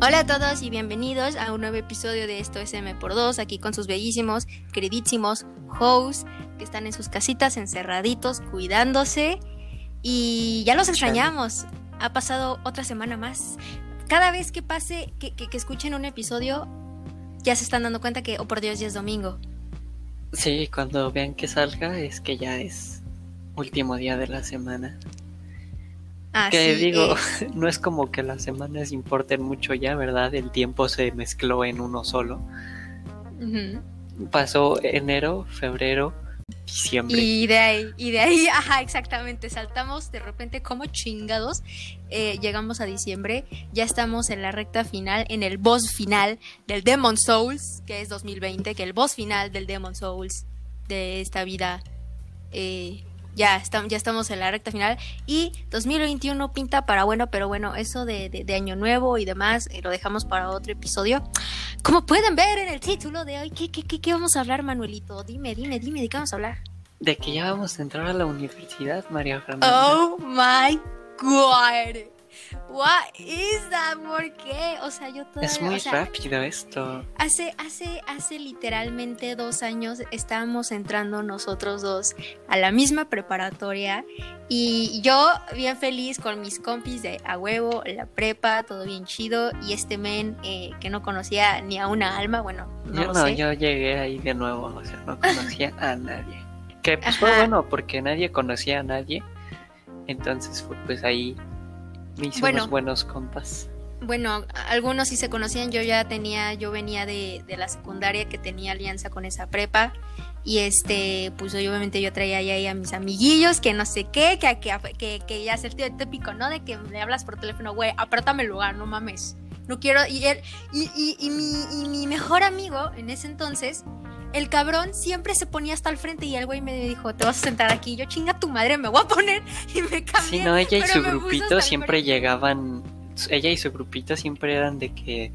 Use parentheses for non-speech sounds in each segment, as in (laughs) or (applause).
Hola a todos y bienvenidos a un nuevo episodio de Esto es M por 2, aquí con sus bellísimos, queridísimos hosts que están en sus casitas encerraditos, cuidándose y ya los extrañamos. Ha pasado otra semana más. Cada vez que pase, que, que, que escuchen un episodio, ya se están dando cuenta que, oh por Dios, ya es domingo. Sí, cuando vean que salga es que ya es último día de la semana. Así que digo, es. (laughs) no es como que las semanas importen mucho ya, ¿verdad? El tiempo se mezcló en uno solo. Pasó enero, febrero, diciembre. Y de ahí, y de ahí, (laughs) ajá, exactamente, saltamos de repente como chingados, eh, llegamos a diciembre, ya estamos en la recta final, en el boss final del Demon Souls, que es 2020, que el boss final del Demon Souls de esta vida, eh, ya, está- ya estamos en la recta final, y 2021 pinta para bueno, pero bueno, eso de, de- de Año Nuevo y demás, eh, lo dejamos para otro episodio. Como pueden ver en el título de hoy, ¿qué, qué, qué, qué vamos a hablar, Manuelito? Dime, dime, dime, ¿de qué vamos a hablar? De que ya vamos a entrar a la universidad, María Fernanda. Oh my god. What is that? ¿Por qué? O sea, yo todavía. es muy o sea, rápido esto. Hace, hace, hace literalmente dos años estábamos entrando nosotros dos a la misma preparatoria y yo bien feliz con mis compis de a huevo, la prepa, todo bien chido y este men eh, que no conocía ni a una alma, bueno, no yo lo no, sé. yo llegué ahí de nuevo, o sea, no conocía (laughs) a nadie. Que pues fue bueno porque nadie conocía a nadie. Entonces fue pues ahí me Bueno. unos buenos compas. Bueno, algunos sí se conocían, yo ya tenía, yo venía de, de la secundaria que tenía alianza con esa prepa y este, pues obviamente yo traía ahí a mis amiguillos que no sé qué, que, que, que, que ya es el tío típico, ¿no? De que le hablas por teléfono, güey, apártame el lugar, no mames, no quiero, y él, y, y, y, mi, y mi mejor amigo en ese entonces, el cabrón siempre se ponía hasta el frente y el güey me dijo, te vas a sentar aquí, yo chinga tu madre, me voy a poner (laughs) y me cambié. Sí, no, ella y su grupito siempre llegaban, ella y su grupito siempre eran de que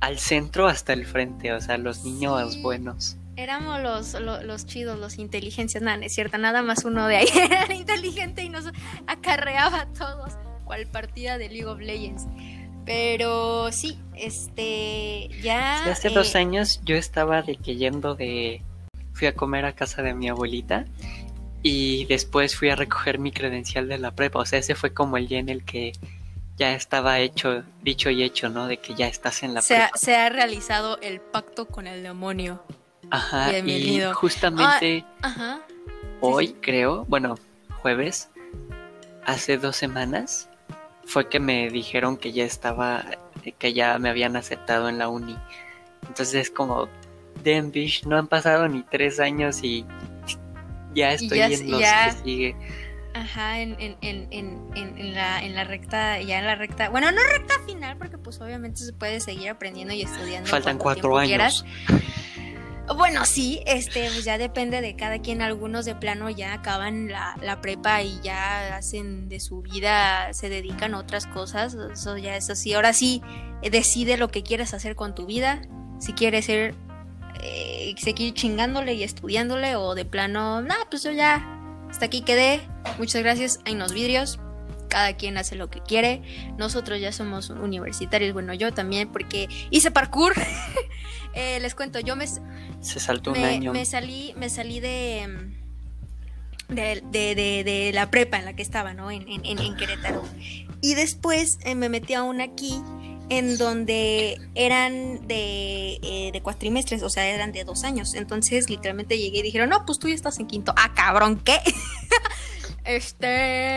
al centro hasta el frente, o sea, los niños Sí. buenos. Éramos los, lo- los, chidos, los inteligencias, nada, es cierto, nada más uno de ahí (laughs) era inteligente y nos acarreaba a todos, cual partida de League of Legends. Pero sí, este, ya... Sí, hace eh, dos años yo estaba de que yendo de... Fui a comer a casa de mi abuelita y después fui a recoger mi credencial de la prepa. O sea, ese fue como el día en el que ya estaba hecho, dicho y hecho, ¿no? De que ya estás en la se, ha, prepa. se ha realizado el pacto con el demonio. Ajá, y justamente Ajá. hoy, sí. creo, bueno, jueves, hace dos semanas, fue que me dijeron que ya estaba, que ya me habían aceptado en la uni. Entonces es como, damn bitch, no han pasado ni tres años y ya estoy ya- en los ya- que sigue. Ajá, en, en, en, en, en, en la, en la recta, ya en la recta, bueno, no recta final, porque pues obviamente se puede seguir aprendiendo y estudiando. Faltan cuatro quieras. Bueno, sí, este, pues ya depende de cada quien. Algunos de plano ya acaban la, la prepa y ya hacen de su vida, se dedican a otras cosas. Eso ya es así. Ahora sí, eh, decide lo que quieres hacer con tu vida. Si quieres ser, eh, seguir chingándole y estudiándole o de plano, nah, pues yo ya, hasta aquí quedé. Muchas gracias. Hay unos vidrios. Cada quien hace lo que quiere. Nosotros ya somos universitarios. Bueno, yo también porque hice parkour. (laughs) Eh, les cuento, yo me, Se saltó un me, año. me salí, me salí de, de, de, de- de la prepa en la que estaba, ¿no? En- en Querétaro. Y después eh, me metí a una aquí en donde eran de, eh, de cuatrimestres, o sea, eran de dos años. Entonces, literalmente llegué y dijeron, no, pues tú ya estás en quinto. Ah, cabrón, ¿qué? (laughs) este...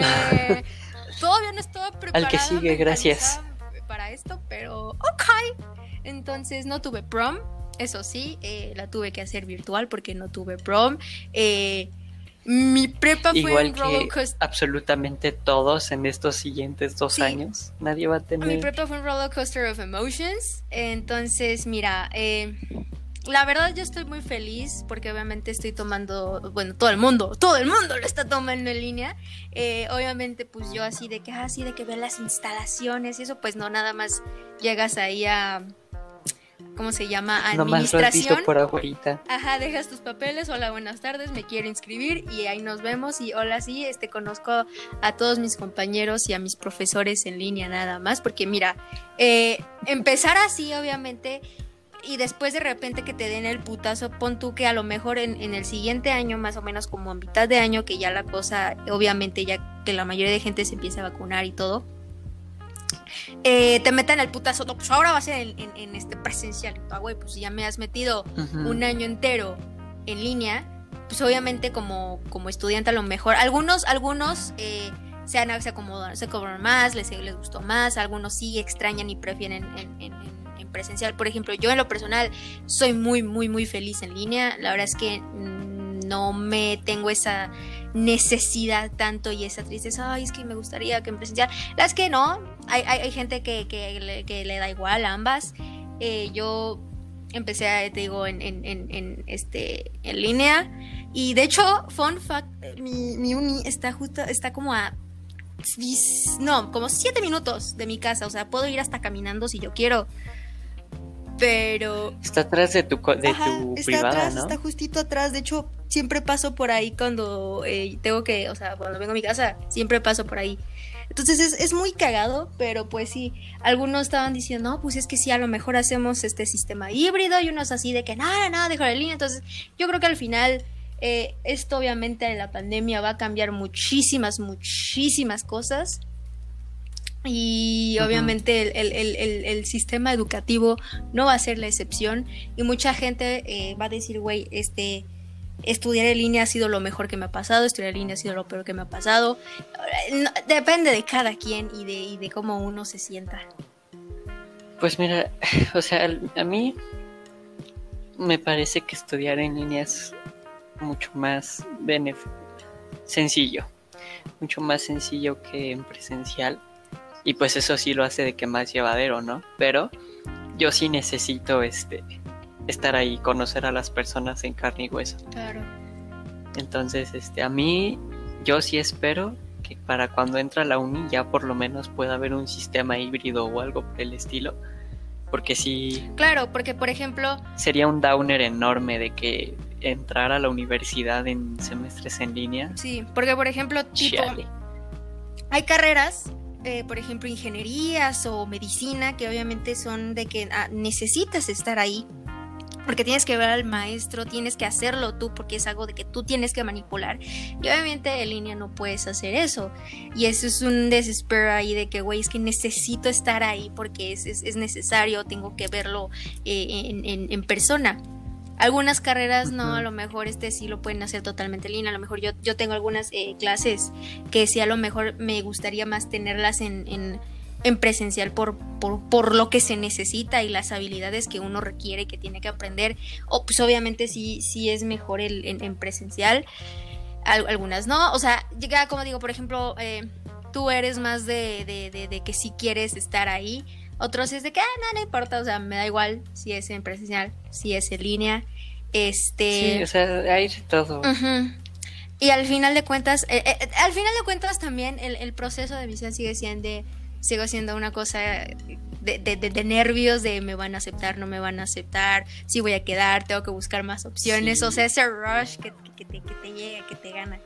Todavía no estaba preparada. Al que sigue, gracias. Para esto, pero ok. Entonces no tuve prom, eso sí, eh, la tuve que hacer virtual porque no tuve prom. Eh, mi prepa fue Igual un que absolutamente todos en estos siguientes dos Sí. años. Nadie va a Mi tener... prepa fue un roller coaster of emotions. Entonces, mira, eh, la verdad yo estoy muy feliz porque obviamente estoy tomando, bueno, todo el mundo, todo el mundo lo está tomando en línea. Eh, obviamente, pues yo así de que, ah, así de que ver las instalaciones y eso, pues no, nada más llegas ahí a... ¿cómo se llama? Visto Administración. por afuera. Ajá, dejas tus papeles, hola, buenas tardes, me quiero inscribir y ahí nos vemos y hola, sí, este conozco a todos mis compañeros y a mis profesores en línea nada más, porque mira, eh, empezar así obviamente y después de repente que te den el putazo, pon tú que a lo mejor en, en el siguiente año, más o menos como a mitad de año, que ya la cosa, obviamente ya que la mayoría de gente se empieza a vacunar y todo. eh, te metan el putazo, no, pues ahora va a ser en, en- en este presencial. "Ah, güey, pues ya me has metido un año entero en línea, pues obviamente como, como estudiante a lo mejor, algunos, algunos eh, se, acomodan, se cobran más, les, les gustó más, algunos sí extrañan y prefieren en, en- en- en presencial. Por ejemplo, yo en lo personal soy muy, muy, muy feliz en línea. La verdad es que no me tengo esa necesidad tanto y esa tristeza, ay, es que me gustaría que en presencial. La verdad es que no, hay, hay, gente que, que le, da igual a ambas. Eh, yo empecé, a, te digo, en, en, en, este, en línea. Y de hecho, fun fact, mi, mi uni está justo, está como a... No, como siete minutos de mi casa. O sea, puedo ir hasta caminando si yo quiero. Pero Está atrás de tu, de Ajá, tu está privada, atrás, ¿no? está justito atrás. De hecho, siempre paso por ahí cuando eh, tengo que, o sea, cuando vengo a mi casa, siempre paso por ahí. Entonces es, es muy cagado, pero pues sí, algunos estaban diciendo, no, pues es que sí, a lo mejor hacemos este sistema híbrido y unos así de que nada, nada, dejo la línea. Entonces yo creo que al final eh, esto obviamente en la pandemia va a cambiar muchísimas, muchísimas cosas. Y obviamente el, el- el- sistema educativo no va a ser la excepción. Y mucha gente eh, va a decir, güey, este, estudiar en línea ha sido lo mejor que me ha pasado, estudiar en línea ha sido lo peor que me ha pasado. Eh, no- depende de cada quien y de, y de cómo uno se sienta. Pues mira, (laughs) o sea, a mí me parece que estudiar en línea es mucho más sencillo, mucho más sencillo que en presencial. Y pues eso sí lo hace de que más llevadero, ¿no? Pero yo sí necesito este estar ahí, conocer a las personas en carne y hueso. Claro. Entonces, este, a mí, yo sí espero que para cuando entra la uni ya por lo menos pueda haber un sistema híbrido o algo por el estilo. Porque sí, Claro, porque por ejemplo, sería un downer enorme de que entrar a la universidad en semestres en línea. sí, porque por ejemplo, tipo, Chale. hay carreras, eh, por ejemplo, ingenierías o medicina, que obviamente son de que ah, necesitas estar ahí. Porque tienes que ver al maestro, tienes que hacerlo tú, porque es algo de que tú tienes que manipular. Y obviamente en línea no puedes hacer eso. Y eso es un desespero ahí de que, güey, es que necesito estar ahí porque es, es- es necesario, tengo que verlo eh, en, en- en persona. Algunas carreras no, a lo mejor este sí lo pueden hacer totalmente en línea. A lo mejor yo, yo tengo algunas eh, clases que sí a lo mejor me gustaría más tenerlas en, en, en presencial por, por, por lo que se necesita y las habilidades que uno requiere que tiene que aprender. O pues obviamente sí, sí es mejor el, en, en presencial. Al- algunas no. O sea, llega como digo, por ejemplo, eh, tú eres más de, de, de, de que si quieres estar ahí. Otros es de que, ah, no, no importa, o sea, me da igual si es en presencial, si es en línea. Este. Sí, o sea, hay todo. Ujú. Y al final de cuentas, eh, eh, eh, al final de cuentas también el, el proceso de visión sigue siendo, sigue siendo una cosa de, de- de- de nervios, de me van a aceptar, no me van a aceptar, si voy a quedar, tengo que buscar más opciones, Sí. o sea, ese rush que, que te, que te llega, que te gana.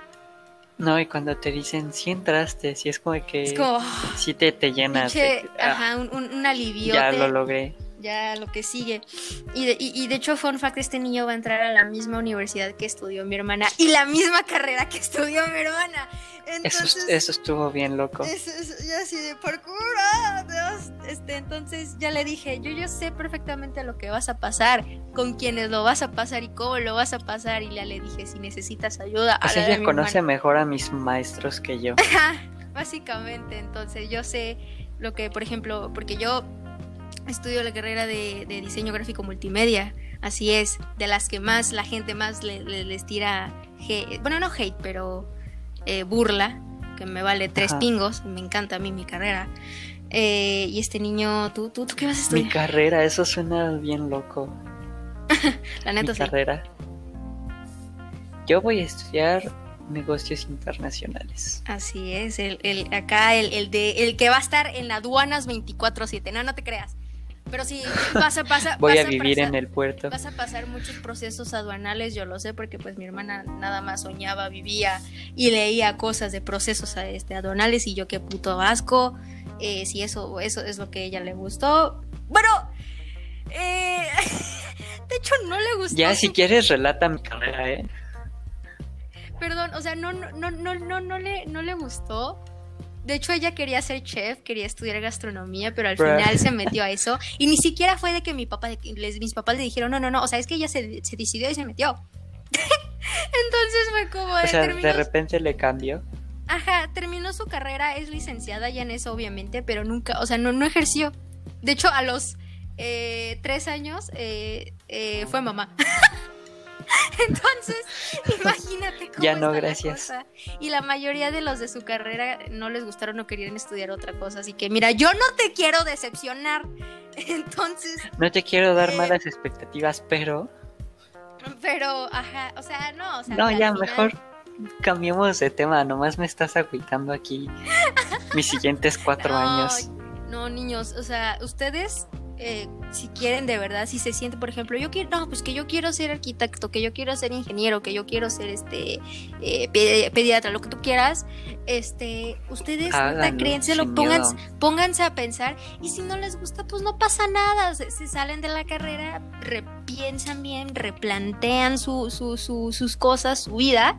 No, y cuando te dicen si entraste, si es como que Es como, si te, te llenas de pinche, que, ah, ajá, un, un, un alivio. ya lo logré. Ya lo que sigue. Y de, y, y de hecho, fun fact, este niño va a entrar a la misma universidad que estudió mi hermana y la misma carrera que estudió mi hermana. Eso, Entonces, eso estuvo bien loco. es, es- ya así de parkour, ah, Dios. Este, entonces ya le dije, yo yo sé perfectamente lo que vas a pasar, con quienes lo vas a pasar y cómo lo vas a pasar. Y ya le dije, si necesitas ayuda, a ella conoce hermana". mejor a mis maestros que yo. (laughs) Básicamente, entonces yo sé lo que, por ejemplo, porque yo estudio la carrera de, de diseño gráfico multimedia, así es, de las que más la gente más le- le- les tira, hate- bueno, no hate, pero eh, burla, que me vale tres Ajá. pingos, me encanta a mí mi carrera. Eh, y este niño, ¿tú, tú, ¿tú qué vas a Mi estudiar? carrera, eso suena bien loco. (laughs) La Mi neta sí. carrera. Yo voy a estudiar negocios internacionales. Así es, el, el- acá el, el de, el que va a estar en aduanas 24-7, no, no te creas. Pero sí, vas (laughs) a pasar. Voy vas a vivir pasar- en el puerto. Vas a pasar muchos procesos aduanales, yo lo sé, porque pues mi hermana nada más soñaba, vivía y leía cosas de procesos este, aduanales y yo qué puto asco. Eh, si eso, eso es lo que a ella le gustó. Bueno, eh, (laughs) de hecho no le gustó. Ya, si quieres, relata mi carrera, ¿eh? Perdón, o sea, no, no, no, no, no, no le, no le gustó. De hecho, ella quería ser chef, quería estudiar gastronomía, pero al Bruh. final se (laughs) metió a eso. Y ni siquiera fue de que mi papá, les, mis papás le dijeron, no, no, no, o sea, es que ella se, se decidió y se metió. (laughs) Entonces fue como de, O sea, terminó, de repente le cambió. ajá, terminó su carrera, es licenciada ya en eso, obviamente, pero nunca, o sea, no, no ejerció. De hecho, a los eh, tres años eh, eh, fue mamá. (laughs) (laughs) Entonces, imagínate cómo Ya no, la gracias. cosa. Y la mayoría de los de su carrera no les gustaron o querían estudiar otra cosa. Así que, mira, yo no te quiero decepcionar. (laughs) Entonces, No te quiero dar Eh. malas expectativas, pero. pero, ajá, o sea, no, o sea, No, ya, final- mejor cambiemos de tema. Nomás me estás agüitando aquí (laughs) mis siguientes cuatro No, años. No, niños, o sea, ustedes, eh, si quieren de verdad, si se sienten, por ejemplo, yo quiero, no, pues que yo quiero ser arquitecto, que yo quiero ser ingeniero, que yo quiero ser este eh, pe- pediatra, lo que tú quieras, este, ustedes Háganlo, créenselo, pónganse, pónganse a pensar, y si no les gusta, pues no pasa nada, se, se salen de la carrera, repiensan bien, replantean su, su, su- sus cosas, su vida,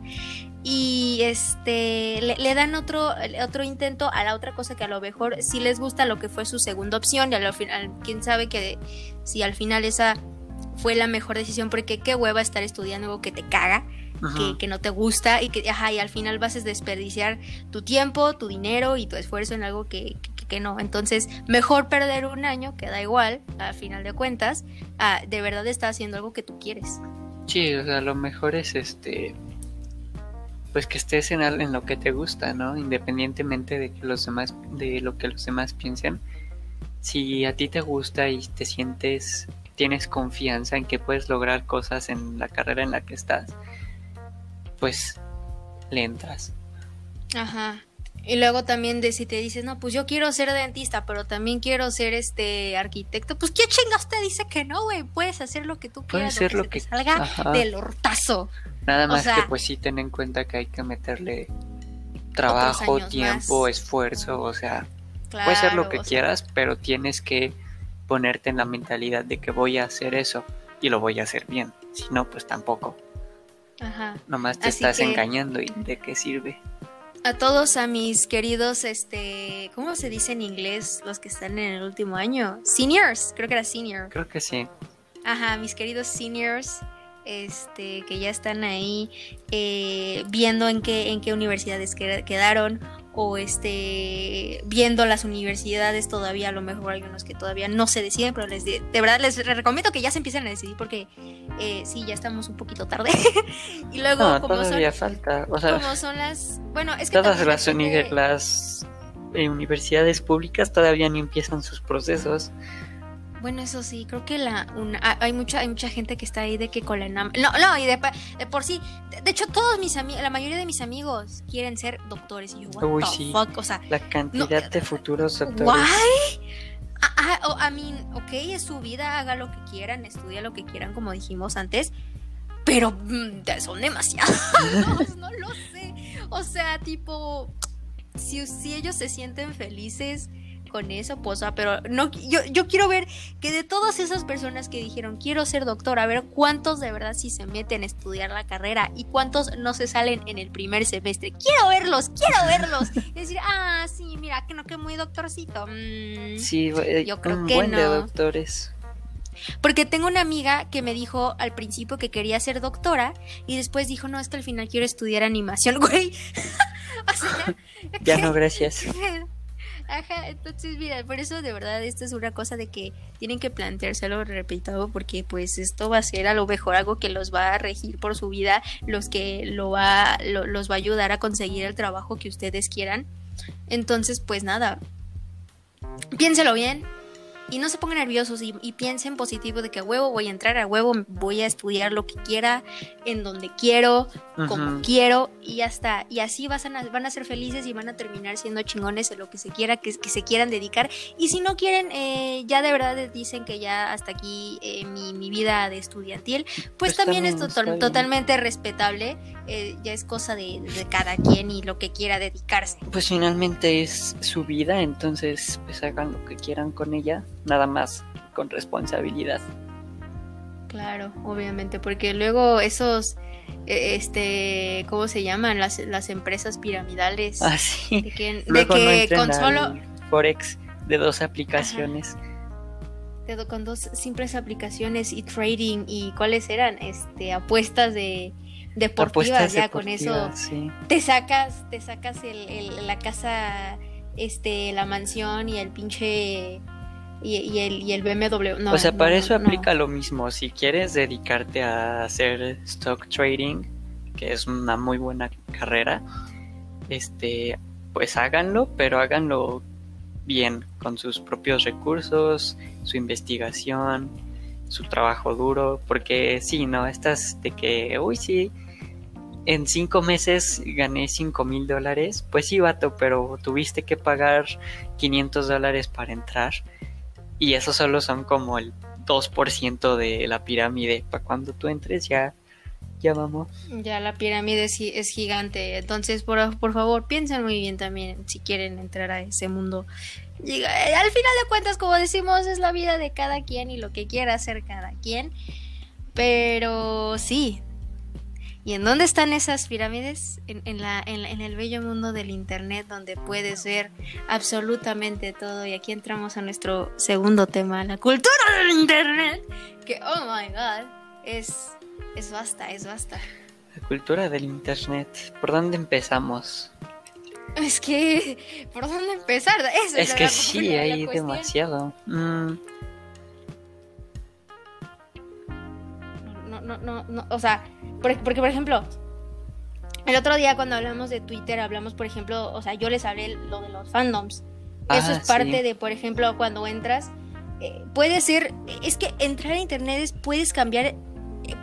y este le, le dan otro otro intento a la otra cosa que a lo mejor sí les gusta lo que fue su segunda opción y a lo final quién sabe que si al final esa fue la mejor decisión porque qué hueva estar estudiando algo que te caga que, que no te gusta y que ajá, y al final vas a desperdiciar tu tiempo tu dinero y tu esfuerzo en algo que, que- que no entonces mejor perder un año que da igual al final de cuentas de verdad estar haciendo algo que tú quieres Sí, o sea, lo mejor es este. Pues que estés en, en lo que te gusta, ¿no? Independientemente de que los demás, de lo que los demás piensen. Si a ti te gusta y te sientes, tienes confianza en que puedes lograr cosas en la carrera en la que estás, pues le entras. Ajá. Y luego también de si te dices, no, pues yo quiero ser dentista, pero también quiero ser este arquitecto, pues qué chingas te dice que no, güey, puedes hacer lo que tú Puedes quieras, hacer lo que- te salga ajá. del hortazo. Nada O más sea- que pues sí ten en cuenta que hay que meterle trabajo, tiempo, más. esfuerzo, o sea, Claro, Puedes hacer lo que sea, quieras, pero tienes que ponerte en la mentalidad de que voy a hacer eso y lo voy a hacer bien. Si no, pues tampoco. Ajá. Nomás te Así estás que- engañando y de qué sirve. A todos a mis queridos, este, ¿cómo se dice en inglés los que están en el último año? Seniors, creo que era senior. Creo que sí. Ajá, mis queridos seniors, este, que ya están ahí eh, viendo en qué, en qué universidades que- quedaron o este viendo las universidades todavía a lo mejor hay unos que todavía no se deciden pero les de, de verdad les recomiendo que ya se empiecen a decidir porque eh, sí ya estamos un poquito tarde (laughs) y luego No, como son todavía falta. O sea, como son las bueno es que todas las eh, universidades públicas todavía ni empiezan sus procesos. Bueno, eso sí, creo que la una, ha- hay mucha hay mucha gente que está ahí de que con la. No, no, y de, de por sí, de, de hecho todos mis amigos, la mayoría de mis amigos quieren ser doctores y yo, what Uy, the sí. fuck, o sea, La cantidad de futuros doctores. why? Ah, ah, oh, I mean, ok, es su vida, haga lo que quieran, estudia lo que quieran, como dijimos antes, pero mm, son demasiados, (laughs) no lo sé. O sea, tipo, si, si ellos se sienten felices con eso, pues, ah, pero no, yo, yo quiero ver que de todas esas personas que dijeron quiero ser doctor, a ver cuántos de verdad sí se meten a estudiar la carrera y cuántos no se salen en el primer semestre. Quiero verlos, quiero verlos. (laughs) Y decir, ah, sí, mira, que no, que muy doctorcito. Mm. Sí, eh, Yo creo un que buen de no. doctores. Porque tengo una amiga que me dijo al principio que quería ser doctora y después dijo, no, es que al final quiero estudiar animación, (laughs) güey. (laughs) o sea, Ya no, gracias. Ajá, entonces mira, por eso de verdad esto es una cosa de que tienen que planteárselo, repito, porque pues esto va a ser a lo mejor algo que los va a regir por su vida, los que lo va, lo- los va a ayudar a conseguir el trabajo que ustedes quieran. Entonces, pues nada, piénselo bien, y no se pongan nerviosos y, piensen positivo de que a huevo voy a entrar, a huevo voy a estudiar lo que quiera, en donde quiero, como quiero y ya está. Y así van a, van a ser felices y van a terminar siendo chingones en lo que se quiera, que, que se quieran dedicar. Y si no quieren, eh, ya de verdad dicen que ya hasta aquí eh, mi, vida de estudiantil, pues, también, es totalmente respetable. Eh, ya es cosa de, de cada quien y lo que quiera dedicarse. Pues finalmente es su vida, entonces pues hagan lo que quieran con ella nada más con responsabilidad. Claro, obviamente, porque luego esos, e, este, ¿cómo se llaman? Las, las empresas piramidales. Ah, sí. De que, de que con solo... Forex de dos aplicaciones. De, con dos simples aplicaciones y trading y cuáles eran, este, apuestas de deportivas, ya con eso te sacas, te sacas el, la casa, este, la mansión y el pinche y, el, y el BMW. No, o sea, para eso aplica lo mismo. Si quieres dedicarte a hacer stock trading, que es una muy buena carrera, este, pues háganlo, pero háganlo bien, con sus propios recursos, su investigación, su trabajo duro, porque sí, ¿no? Estas de que, uy, sí, en cinco meses gané cinco mil dólares, pues sí, vato, pero tuviste que pagar 500 dólares para entrar y eso solo son como el 2% de la pirámide. Para cuando tú entres ya, ya vamos. Ya la pirámide es, gigante. Entonces, por, por favor, piensen muy bien también si quieren entrar a ese mundo. Y, eh, al final de cuentas, como decimos, es la vida de cada quien y lo que quiera hacer cada quien. Pero sí, ¿Y en dónde están esas pirámides? En, la, en, el bello mundo del Internet, donde puedes ver absolutamente todo. Y aquí entramos a nuestro segundo tema, la cultura del Internet. Que, oh my god, es, es basta, es basta. La cultura del Internet. ¿Por dónde empezamos? Es que, ¿por dónde empezar? es, que sí, hay demasiado. Mm. No, no, no, no, o sea, porque, por ejemplo, el otro día cuando hablamos de Twitter, hablamos, por ejemplo, o sea, yo les hablé lo de los fandoms. Eso es parte de, por ejemplo, cuando entras, eh, puede ser, es que entrar a internet es, puedes cambiar eh,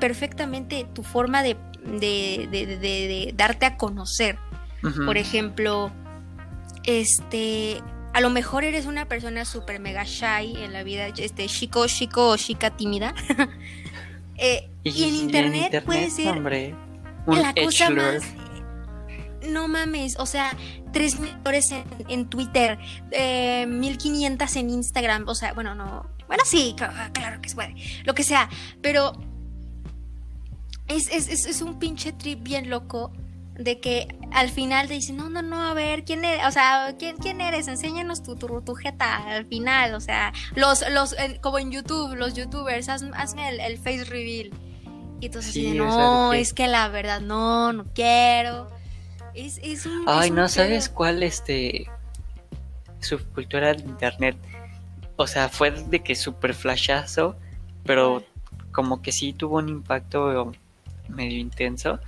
perfectamente tu forma de, de, de, darte a conocer. Por ejemplo, este, a lo mejor eres una persona súper mega shy en la vida, este, chico, chico o chica tímida. (laughs) Eh, y, en internet, puede ser la cosa más no mames, o sea, tres mil en, en Twitter, eh, 1500 en Instagram, o sea, bueno, no, bueno, sí, claro que se puede, lo que sea, pero es, es, es, un pinche trip bien loco de que al final te dicen, no, no, no, a ver, ¿quién eres? O sea, ¿quién, quién eres? Enséñanos tu, tu, tu, jeta al final, o sea, los, los, como en YouTube, los youtubers, hazme el, el face reveal. Y entonces sí, no, es que la verdad, no, no quiero. Es, es un... Ay, no, ¿sabes cuál, este, subcultura de internet? O sea, fue de que super flashazo, pero como que sí tuvo un impacto medio intenso.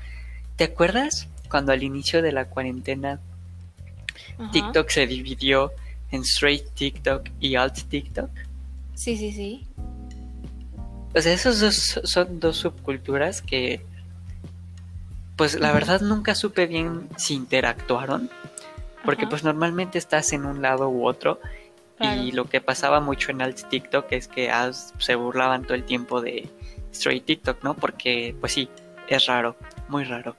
¿Te acuerdas? cuando al inicio de la cuarentena TikTok se dividió en straight TikTok y alt TikTok. Sí, sí, sí. O sea, esos dos son dos subculturas que, pues la verdad nunca supe bien si interactuaron, porque pues normalmente estás en un lado u otro. Y lo que pasaba mucho en alt TikTok es que se burlaban todo el tiempo de straight TikTok, ¿no? Porque pues sí, es raro, muy raro.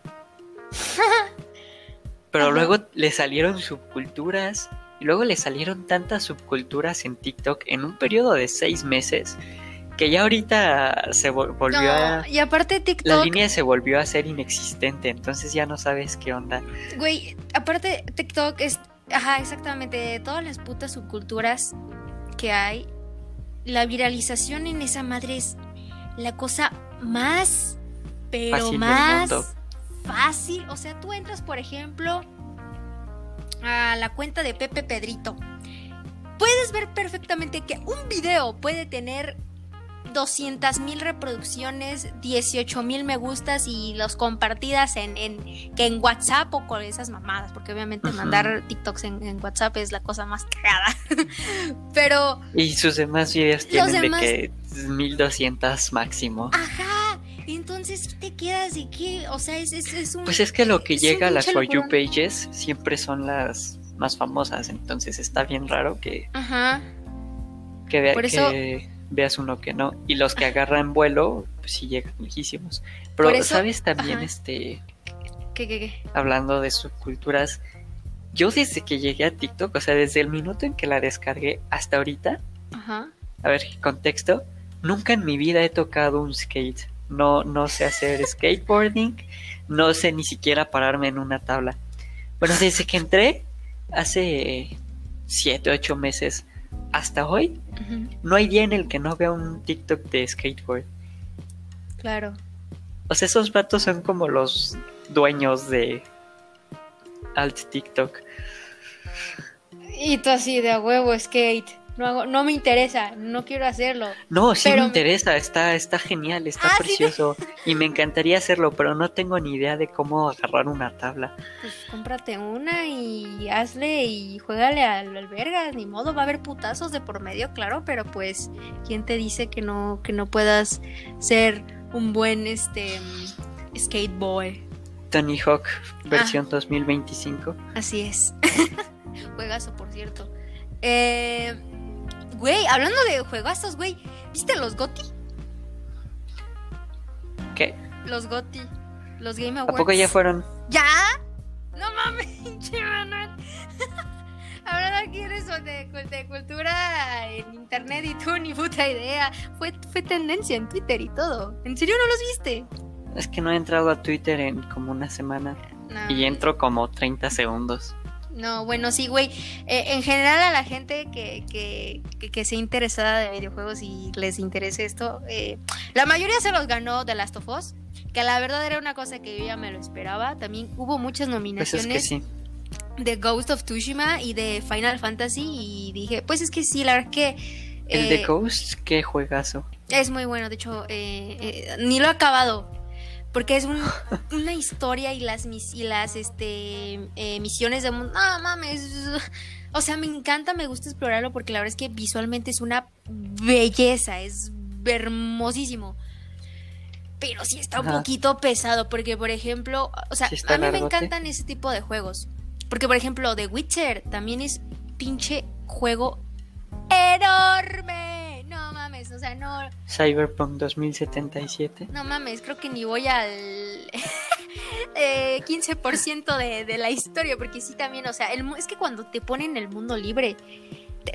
(laughs) Pero luego le salieron subculturas y luego le salieron tantas subculturas en TikTok en un periodo de seis meses que ya ahorita se volvió a... Y aparte TikTok... La línea se volvió a ser inexistente, entonces ya no sabes qué onda. Güey, aparte TikTok es... Ajá, exactamente, de todas las putas subculturas que hay, la viralización en esa madre es la cosa más, pero más fácil. O sea, tú entras, por ejemplo, a la cuenta de Pepe Pedrito. Puedes ver perfectamente que un video puede tener 200 mil reproducciones, 18 mil me gustas y los compartidas en, en, que en WhatsApp o con esas mamadas, porque obviamente mandar TikToks en, en WhatsApp es la cosa más cagada. (laughs) Pero, Y sus demás videos tienen demás- de que 1200 máximo. ajá, entonces ¿sí te quedas de que, o sea, es, es, es un... Pues es que lo que llega a las For You pages siempre son las más famosas, entonces está bien raro que, Ajá, que, vea- Por eso- que veas uno que no. Y los que agarran vuelo, pues sí llegan lejísimos. Pero, eso- ¿sabes también, ajá. este, ¿qué, qué, qué? hablando de subculturas? Yo desde que llegué a TikTok, o sea, desde el minuto en que la descargué hasta ahorita, Ajá. a ver, contexto, nunca en mi vida he tocado un skate. No, no sé hacer (laughs) skateboarding, no sé ni siquiera pararme en una tabla. Bueno, desde que entré, hace siete, ocho meses, hasta hoy, no hay día en el que no vea un TikTok de skateboard. Claro. O sea, esos vatos son como los dueños de alt TikTok. Y tú así de a huevo, skate. No, hago, no me interesa, no quiero hacerlo. No, sí Pero me interesa, está, está genial, está Ah, sí, precioso. (laughs) Y me encantaría hacerlo, pero no tengo ni idea de cómo agarrar una tabla. Pues cómprate una y hazle y juégale al, al vergas, ni modo, va a haber putazos de por medio, claro, pero pues, ¿quién te dice que no, que no puedas ser un buen este mm, skate boy? Tony Hawk Ah. versión 2025. Así es. (laughs) Juegazo, por cierto. Eh, güey, hablando de juegazos, güey, ¿viste los GOTY? ¿Qué? Los GOTY, los Game ¿A Awards. poco ya fueron? ¿Ya? No mames, (laughs) pinche Manuel. (laughs) Hablando aquí de eso, de, de cultura en internet y tú ni puta idea. Fue, fue tendencia en Twitter y todo. ¿En serio no los viste? Es que no he entrado a Twitter en como una semana. No. Y entro como 30 segundos. No, bueno, sí, güey. Eh, en general a la gente que, que, que, que sea interesada de videojuegos y les interese esto, eh, la mayoría se los ganó The Last of Us, que la verdad era una cosa que yo ya me lo esperaba. También hubo muchas Pues nominaciones. es que sí. de Ghost of Tsushima y de Final Fantasy y dije, pues es que sí, la verdad que El eh, de Ghost, qué juegazo. es muy bueno, de hecho, eh, eh, ni lo he acabado. Porque es un- una historia y las, mis- y las este, eh, misiones de mundo. No mames. O sea, me encanta, me gusta explorarlo porque la verdad es que visualmente es una belleza, es hermosísimo. Pero sí está un Ajá. poquito pesado porque, por ejemplo, o sea, Sí a mí me encantan ese tipo de juegos. Porque, por ejemplo, The Witcher también es pinche juego enorme. Mames, o sea, no, Cyberpunk 2077. no mames, creo que ni voy al (laughs) eh, 15% de, de la historia, porque sí también, o sea, el, es que cuando te ponen el mundo libre,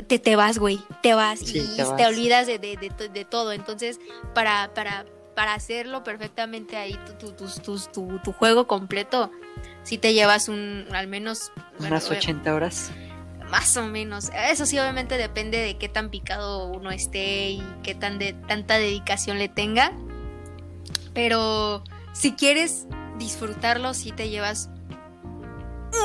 te, te, vas, güey, te vas Sí, y te olvidas de, de- de to- de todo. Entonces, para, para, para hacerlo perfectamente ahí, tu, tu, tu, tu juego completo, si te llevas un, al menos... bueno, Unas obvia- 80 horas. Más o menos. Eso sí, obviamente depende de qué tan picado uno esté y qué tan de tanta dedicación le tenga. Pero si quieres disfrutarlo, sí te llevas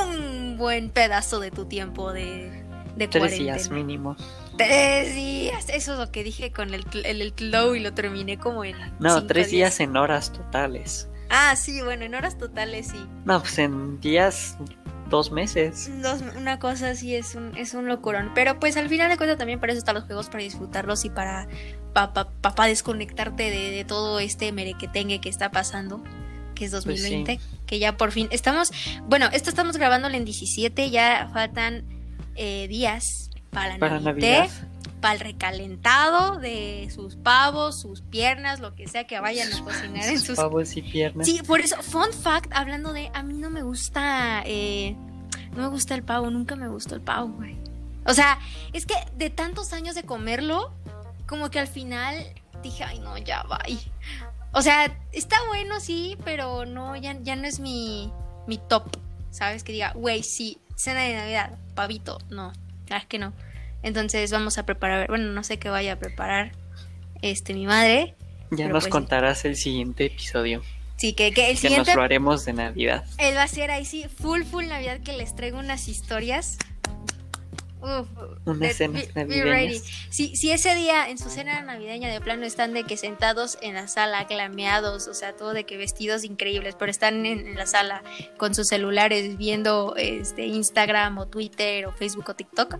un buen pedazo de tu tiempo de, de Tres cuarentena. días mínimo. Tres días. Eso es lo que dije con el, el, y lo terminé como en. No, tres días en horas totales. Ah, sí, bueno, en horas totales sí. No, pues en días, dos meses. Dos- una cosa así es un, es un locurón. Pero pues al final de cuentas también para eso están los juegos, para disfrutarlos y para, pa, pa- pa- pa desconectarte de, de todo este merequetengue que está pasando, que es Pues 2020, que ya por fin estamos, bueno, esto estamos grabándolo en 17, ya faltan eh, días para Para Navidad, Navidad. Para el recalentado de sus pavos, sus piernas, lo que sea que vayan a (laughs) cocinar en Sus sus pavos y piernas. Sí, por eso, fun fact, hablando de, a mí no me gusta, eh, no me gusta el pavo, nunca me gustó el pavo, güey. O sea, es que de tantos años de comerlo, como que al final dije, ay no, ya va. O sea, está bueno, sí, pero no, ya, ya no es mi, mi top, ¿sabes? Que diga, güey, sí, cena de Navidad, pavito, no, claro que no. Entonces vamos a preparar, bueno, no sé qué vaya a preparar este mi madre. ya nos pues contarás el siguiente episodio. Sí, que, que el Que siguiente nos lo haremos de Navidad. Él va a ser ahí sí, full, full Navidad que les traigo unas historias Uf, Unas cenas navideñas. Si, si ese día en su cena navideña de plano están de que sentados en la sala, glameados, o sea, todo de que vestidos increíbles, pero están en, en la sala con sus celulares viendo este Instagram o Twitter o Facebook o TikTok,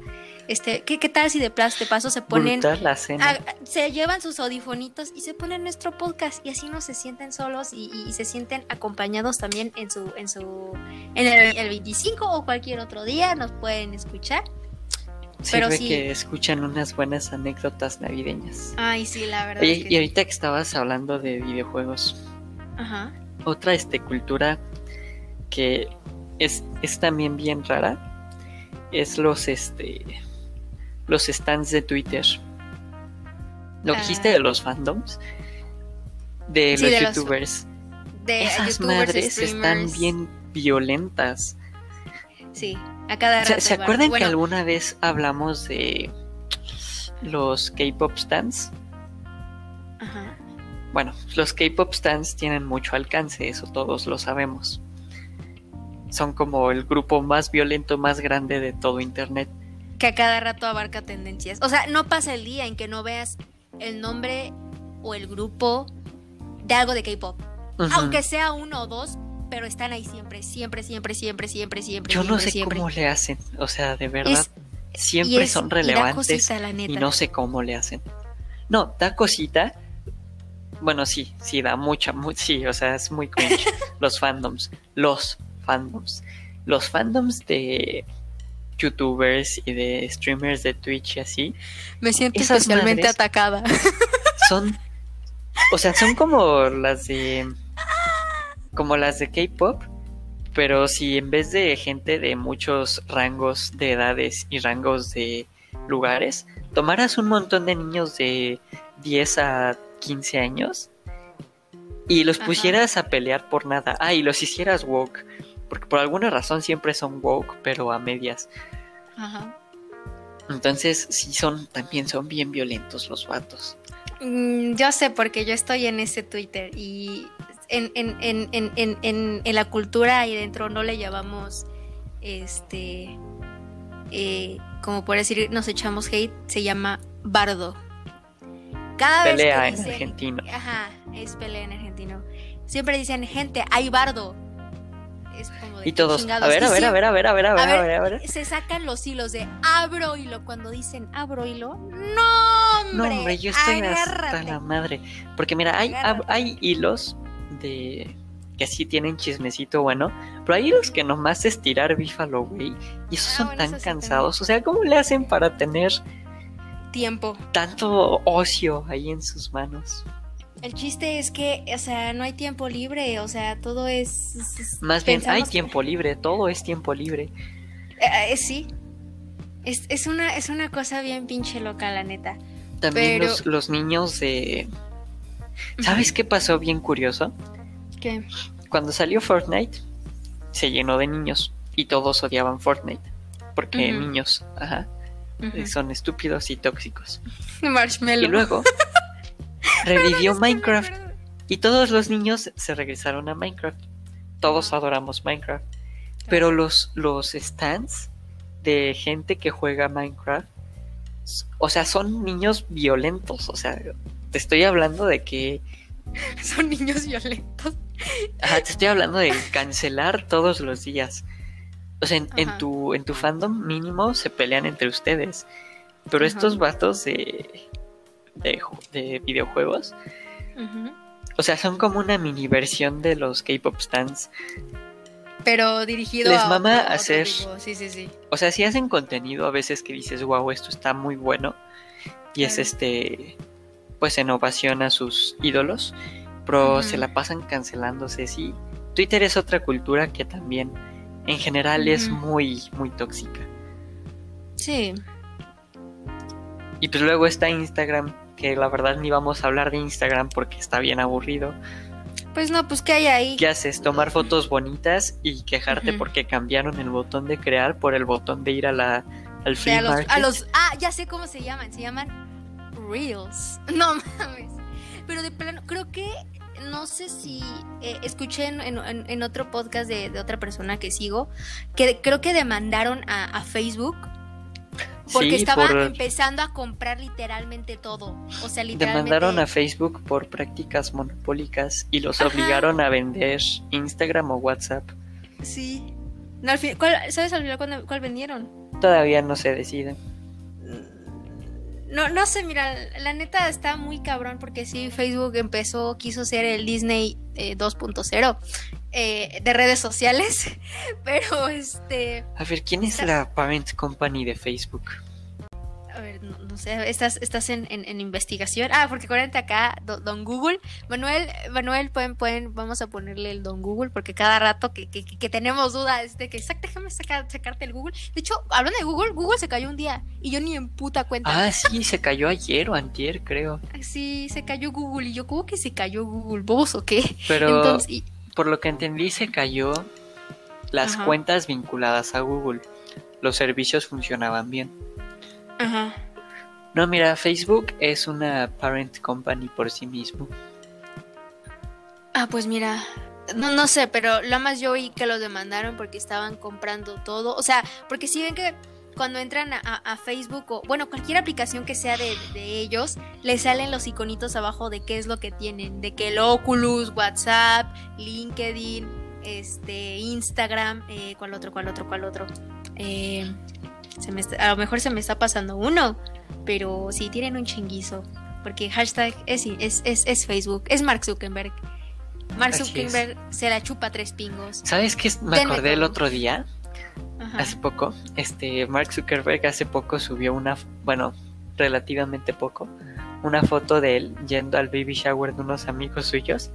este, ¿qué, qué tal si de plazo de paso se ponen Brutal la cena. Se llevan sus audifonitos y se ponen nuestro podcast y así no se sienten solos y, y se sienten acompañados también en su en su en el, el 25 o cualquier otro día nos pueden escuchar. Pero Sirve sí. que escuchan unas buenas anécdotas navideñas. Ay, sí, la verdad. Oye, es que y sí. ahorita que estabas hablando de videojuegos, Ajá. otra este, cultura que es, es también bien rara es los este los stands de Twitter. Lo que Ah. dijiste de los fandoms, de Sí, los de los- youtubers. De Esas youtubers, madres están bien violentas. Sí, a cada ¿Se, rato. se acuerdan bueno, que alguna vez hablamos de los K-pop stands? Ajá. Bueno, los K-pop stands tienen mucho alcance, eso todos lo sabemos. Son como el grupo más violento, más grande de todo Internet. Que a cada rato abarca tendencias. O sea, no pasa el día en que no veas el nombre o el grupo de algo de K-pop. Aunque sea uno o dos, pero están ahí siempre, siempre, siempre, siempre, siempre, siempre. Yo no siempre, sé siempre. cómo le hacen, o sea, de verdad, Es- siempre es- son y relevantes cosita, la neta. y no sé cómo le hacen. No, da cosita. Bueno, sí, sí, da mucha, mu- sí, o sea, es muy cringe. (laughs) los fandoms, los fandoms. Los fandoms de youtubers y de streamers de Twitch y así Me siento especialmente atacada. son, o sea, son como las de, como las de K-pop, pero si en vez de gente de muchos rangos de edades y rangos de lugares, tomaras un montón de niños de 10 a 15 años y los Ajá. pusieras a pelear por nada, ah, y los hicieras woke, porque por alguna razón siempre son woke, pero a medias. Ajá. Entonces, sí son, también son bien violentos los vatos. Mm, yo sé porque yo estoy en ese Twitter y en, en, en, en, en, en- en la cultura ahí dentro no le llamamos este eh, como por decir nos echamos hate se llama bardo cada Pelea vez en que dicen, argentino. ajá es pelea en argentino siempre dicen gente hay bardo es como de Y todos, chingados. a ver, a ver, a ver, a ver, a ver, a ver, a ver, a ver. se sacan los hilos de abro hilo cuando dicen abro hilo no hombre, No, hombre, yo estoy hasta agárrate. la madre. Porque mira, hay, hay hilos de que sí tienen chismecito bueno, pero hay hilos que nomás es tirar bífalo, güey. Y esos Ah, son bueno, tan eso sí cansados. O sea, ¿cómo le hacen para tener tiempo tanto ocio ahí en sus manos? El chiste es que, o sea, no hay tiempo libre, o sea, todo es... Más bien, hay tiempo libre, todo es tiempo libre. Eh, eh, sí. Es, es una, es una cosa bien pinche loca, la neta. También Pero- los, los niños de... ¿Sabes qué pasó bien curioso? ¿Qué? Cuando salió Fortnite, se llenó de niños y todos odiaban Fortnite. Porque niños, ajá, son estúpidos y tóxicos. (laughs) Marshmallow. Y luego (laughs) revivió Minecraft y todos los niños se regresaron a Minecraft. Todos adoramos Minecraft. Pero los, los stands de gente que juega Minecraft, o sea, son niños violentos. O sea, te estoy hablando de que (laughs) Son niños violentos. Ajá, te estoy hablando de cancelar todos los días. O sea, en, tu, en tu fandom mínimo se pelean entre ustedes. Pero Ajá. estos vatos de, de, ju- de videojuegos, o sea, son como una mini versión de los K-pop stands. Pero dirigido Les a mama otro- otro hacer- tipo. Sí, sí, sí. O sea, si hacen contenido a veces que dices, wow, esto está muy bueno. Y es este, pues en ovación a sus ídolos. Pero se la pasan cancelándose, sí. Twitter es otra cultura que también, en general, es muy, muy tóxica. Sí. Y pues luego está Instagram, que la verdad ni vamos a hablar de Instagram porque está bien aburrido. Pues no, pues ¿qué hay ahí? ¿Qué haces? Tomar fotos bonitas y quejarte porque cambiaron el botón de crear por el botón de ir a la, al a, los, market. a los- Ah, ya sé cómo se llaman. Se llaman Reels. (laughs) No mames. Pero de plano, creo que. No sé si eh, escuché en, en- en- en otro podcast de, de otra persona que sigo que creo que demandaron a, a Facebook Porque Sí, estaba por- empezando a comprar literalmente todo. O sea, literalmente. Demandaron a Facebook por prácticas monopólicas y los Ajá. obligaron a vender Instagram o WhatsApp. Sí. No, al fin- ¿cuál- ¿Sabes al final cuál vendieron? Todavía no se deciden. No, no sé, mira, la neta está muy cabrón porque sí, Facebook empezó, quiso ser el Disney eh, 2.0 eh, de redes sociales, (laughs) pero este, A ver, ¿quién es la parent company de Facebook? A ver, no, no sé, estás, estás en, en- en investigación. Ah, porque acuérdate acá, do- Don Google, Manuel, Manuel, pueden, pueden, vamos a ponerle el Don Google porque cada rato que, que, que tenemos dudas de que, "Sac- déjame sacar, sacarte el Google. De hecho, hablando de Google, Google se cayó un día y yo ni en puta cuenta. Ah, sí, se cayó ayer o antier, creo. Sí, se cayó Google. Y yo, ¿cómo que se cayó Google? ¿Bobos o qué? Pero Entonces, y- por lo que entendí, se cayó las Ajá. cuentas vinculadas a Google. Los servicios funcionaban bien. Ajá. No, mira, Facebook es una parent company por sí mismo. Ah, pues mira. No, no sé, pero lo más yo oí que los demandaron porque estaban comprando todo. O sea, porque si ven que cuando entran a Facebook o, bueno, cualquier aplicación que sea de, de ellos, les salen los iconitos abajo de qué es lo que tienen. De que el Oculus, WhatsApp, LinkedIn, este, Instagram, eh, ¿cuál otro, cuál otro, cuál otro? Eh, se me está- a lo mejor se me está pasando uno, pero sí tienen un chinguizo. Porque hashtag es, es, es, es Facebook, es Mark Zuckerberg. Mark Así es. Zuckerberg se la chupa tres pingos. ¿Sabes qué? Me acordé el otro día, Ajá. hace poco. Este, Mark Zuckerberg hace poco subió una, bueno, relativamente poco, una foto de él yendo al baby shower de unos amigos suyos.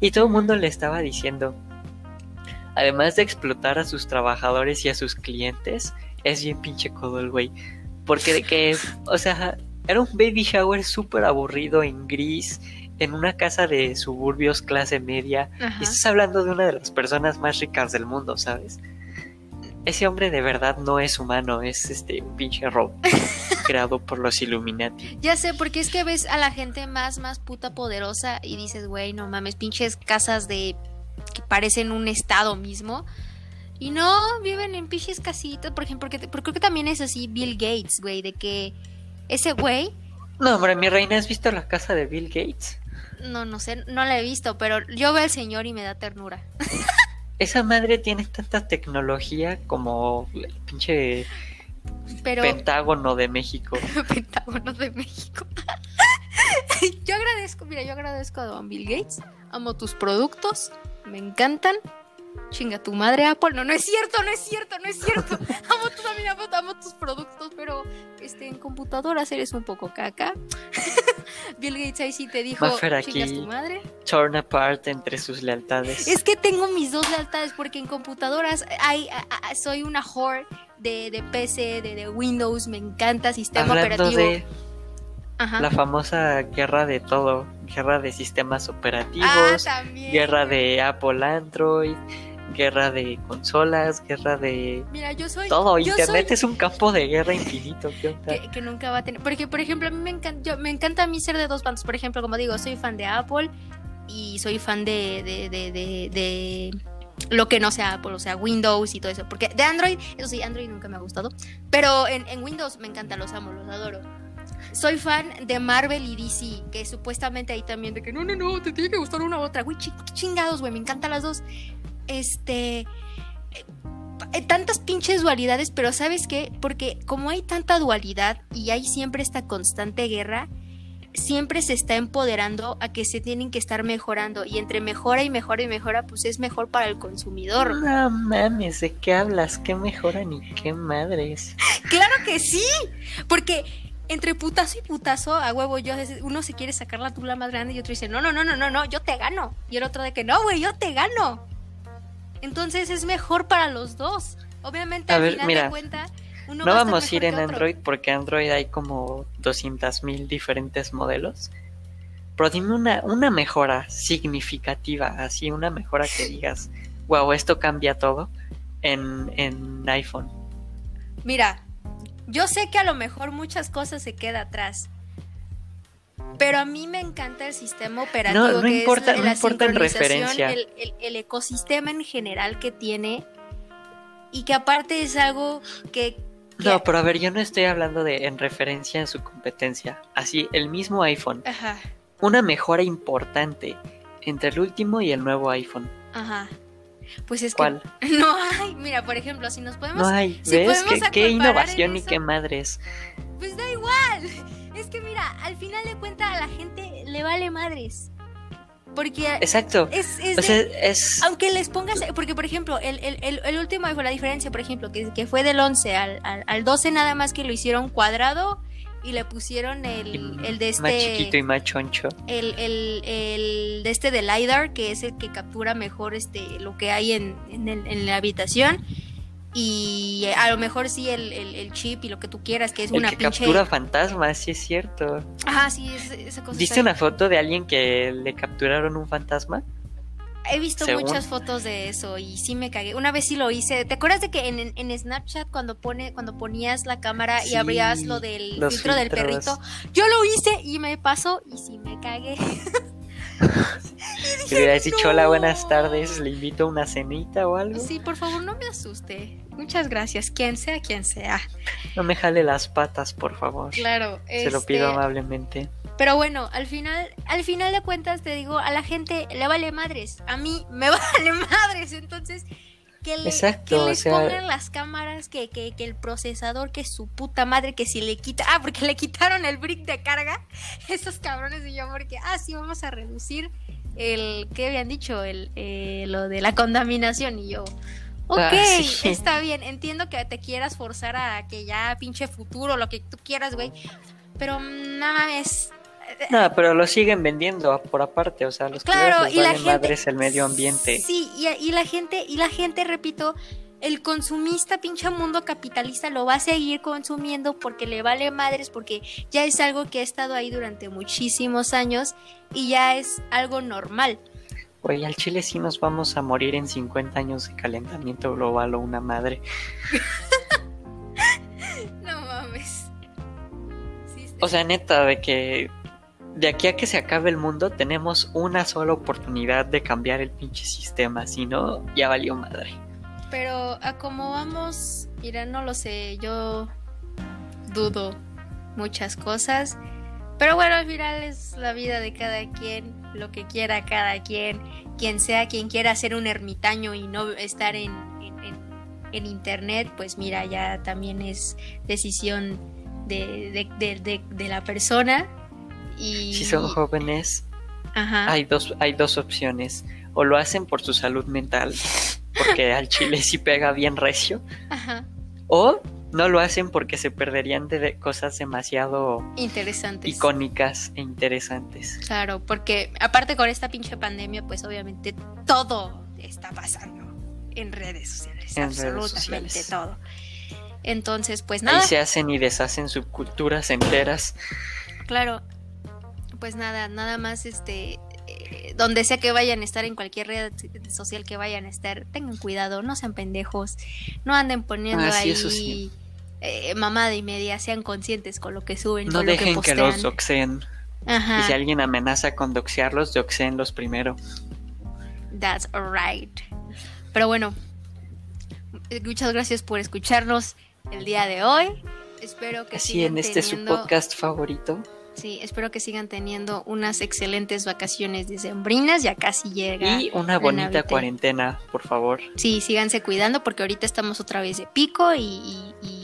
Y todo el mundo le estaba diciendo, además de explotar a sus trabajadores y a sus clientes, es bien pinche codo el güey. Porque de que, o sea, era un baby shower súper aburrido en gris, en una casa de suburbios clase media. Ajá. Y estás hablando de una de las personas más ricas del mundo, ¿sabes? Ese hombre de verdad no es humano, es este un pinche robot (laughs) creado por los Illuminati. Ya sé, porque es que ves a la gente más, más puta poderosa y dices, güey, no mames, pinches casas de que parecen un estado mismo. Y no, viven en pinches casitas, por ejemplo, porque, porque creo que también es así Bill Gates, güey, de que ese güey, No, hombre, mi reina, ¿has visto la casa de Bill Gates? no, no sé, no la he visto, pero yo veo al señor y me da ternura. (laughs) Esa madre tiene tanta tecnología como el pinche Pero Pentágono de México. (laughs) Pentágono de México. (laughs) yo agradezco, mira, yo agradezco a Don Bill Gates. Amo tus productos, me encantan. Chinga tu madre, Apple. No, no es cierto, no es cierto, no es cierto. (laughs) amo tu también amo, tus productos, pero este, en computadoras eres un poco caca. (laughs) Bill Gates ahí sí te dijo, chingas tu madre. Torn apart entre sus lealtades. Es que tengo mis dos lealtades porque en computadoras hay, a- a- soy una whore de, de PC, de, de Windows, me encanta sistema Hablando operativo. de Ajá. la famosa guerra de todo, guerra de sistemas operativos, Ah, guerra de Apple Android, guerra de consolas, guerra de Mira, yo soy. todo. yo Internet soy- es un campo de guerra infinito. ¿qué onda? Que, que nunca va a tener. Porque, por ejemplo, a mí me encanta, yo, me encanta a mí ser de dos bandos. Por ejemplo, como digo, soy fan de Apple y soy fan de, de, de, de, de lo que no sea Apple, o sea, Windows y todo eso. Porque de Android, eso sí, Android nunca me ha gustado. Pero en, en Windows me encanta, los amo, los adoro. Soy fan de Marvel y DC, que supuestamente ahí también de que no, no, no, te tiene que gustar una u otra. Güey, chi- chingados, güey, me encantan las dos. Este. eh, tantas pinches dualidades, pero ¿sabes qué? Porque como hay tanta dualidad y hay siempre esta constante guerra, siempre se está empoderando a que se tienen que estar mejorando y entre mejora y mejora y mejora, pues es mejor para el consumidor. No mames, ¿de qué hablas? ¿Qué mejora ni qué madres? (laughs) Claro que sí, porque entre putazo y putazo, a huevo, yo uno se quiere sacar la tula más grande y otro dice, no, no, no, no, no, no, yo te gano. Y el otro de que no, güey, yo te gano. Entonces es mejor para los dos. Obviamente A al ver, final mira, de cuenta, uno No va vamos a ir en. Android porque Android hay como 200.000 diferentes modelos. Pero dime una, una mejora significativa, así una mejora que digas, wow, esto cambia todo en, en iPhone. Mira, yo sé que a lo mejor muchas cosas se queda atrás. Pero a mí me encanta el sistema operativo. No, no que importa- es no la importa en referencia. El, el- el ecosistema en general que tiene. Y que aparte es algo que No, pero a ver, yo no estoy hablando de en referencia a su competencia. Así, el mismo iPhone. Ajá, Una mejora importante entre el último y el nuevo iPhone. ajá. Pues es ¿Cuál? que (laughs) no hay. Mira, por ejemplo, si nos podemos No hay, si ¿ves? podemos ¿Qué, qué innovación eso- qué madres. Pues da igual. (laughs) Es que mira, al final de cuentas a la gente le vale madres. Porque Exacto. es, es de- aunque les pongas, porque por ejemplo, el, el, el, el último la diferencia, por ejemplo, que, que fue del 11 al, al, al 12 nada más que lo hicieron cuadrado y le pusieron el, el de Más chiquito este, y más choncho. el, el, el de este de LiDAR, que es el que captura mejor este lo que hay en, en, el- en la habitación. Y a lo mejor sí el, el, chip y lo que tú quieras, que es una que pinche... captura fantasmas, sí es cierto. Ajá, sí, es- esa cosa. ¿Viste una foto de alguien que le capturaron un fantasma? He visto Según- muchas fotos de eso y sí me cagué. Una vez sí lo hice. ¿Te acuerdas de que en, en Snapchat cuando pone cuando ponías la cámara y abrías lo del filtro del perrito? Yo lo hice y me pasó y sí me cagué. (laughs) Le hubieras dicho hola, buenas tardes, le invito a una cenita o algo. Sí, por favor, no me asuste. Muchas gracias, quien sea quien sea. No me jale las patas, por favor. Claro, Se lo pido este, amablemente. Pero bueno, al final, al final de cuentas te digo, a la gente le vale madres, a mí me (laughs) vale madres, entonces que, le, Exacto, que o les sea- pongan las cámaras, que, que, que el procesador, que su puta madre, que si le quita, ah, porque le quitaron el brick de carga, (laughs) esos cabrones y yo, porque, ah, sí, vamos a reducir el, ¿qué habían dicho? El, eh, lo de la contaminación y yo. Ok, Ah, sí. está bien, entiendo que te quieras forzar a que ya pinche futuro, lo que tú quieras, güey. Pero mm, no mames, No, pero lo siguen vendiendo por aparte, o sea, los Claro, y la gente. madres el medio ambiente. Sí, y, y la gente, y la gente, repito, el consumista, pinche mundo capitalista, lo va a seguir consumiendo porque le vale madres, porque ya es algo que ha estado ahí durante muchísimos años y ya es algo normal. Oye, al Chile sí nos vamos a morir en 50 años de calentamiento global o una madre. (laughs) No mames. Sí, O sea, neta, de que de aquí a que se acabe el mundo tenemos una sola oportunidad de cambiar el pinche sistema, si no, ya valió madre. Pero a como vamos, mira, no lo sé, yo dudo muchas cosas. Pero bueno, al final es la vida de cada quien, lo que quiera cada quien, quien sea quien quiera ser un ermitaño y no estar en, en, en- en internet, pues mira, ya también es decisión de, de, de- de- de la persona. Y, Si son jóvenes, Ajá. hay dos, hay dos opciones. O lo hacen por su salud mental, porque al Chile sí pega bien recio, Ajá. o no lo hacen porque se perderían de cosas demasiado Interesantes. icónicas e interesantes. Claro, porque aparte con esta pinche pandemia, pues obviamente todo está pasando en redes sociales, En redes absolutamente sociales. todo. Entonces, pues Ahí nada, se hacen y deshacen subculturas enteras. claro, pues nada, nada más este eh, donde sea que vayan a estar en cualquier red social que vayan a estar, tengan cuidado, no sean pendejos, no anden poniendo Ah, ahí sí. Eh, mamada y media, sean conscientes con lo que suben, No con lo que dejen que, postean. los doxeen. Ajá. Y si alguien amenaza con doxearlos, doxeenlos primero. That's right. Pero bueno, muchas gracias por escucharnos el día de hoy. Espero que Así sigan en este su teniendo, podcast favorito. sí, espero que sigan teniendo unas excelentes vacaciones decembrinas. Ya casi llega. Y una bonita Navidad. cuarentena, por favor. Sí, síganse cuidando porque ahorita estamos otra vez de pico y, y- y lo,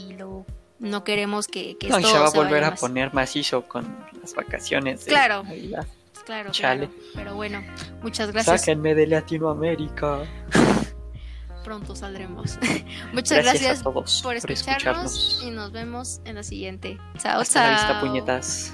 no queremos que, que No, y esto se va a volver a más. poner macizo con las vacaciones. de Claro. Navidad. Claro, Chale. claro. Pero bueno, muchas gracias. Sáquenme de Latinoamérica. (laughs) Pronto saldremos. (laughs) muchas Gracias, gracias a todos por escucharnos, y nos vemos en la siguiente. Chao, Hasta la chao. vista, puñetas.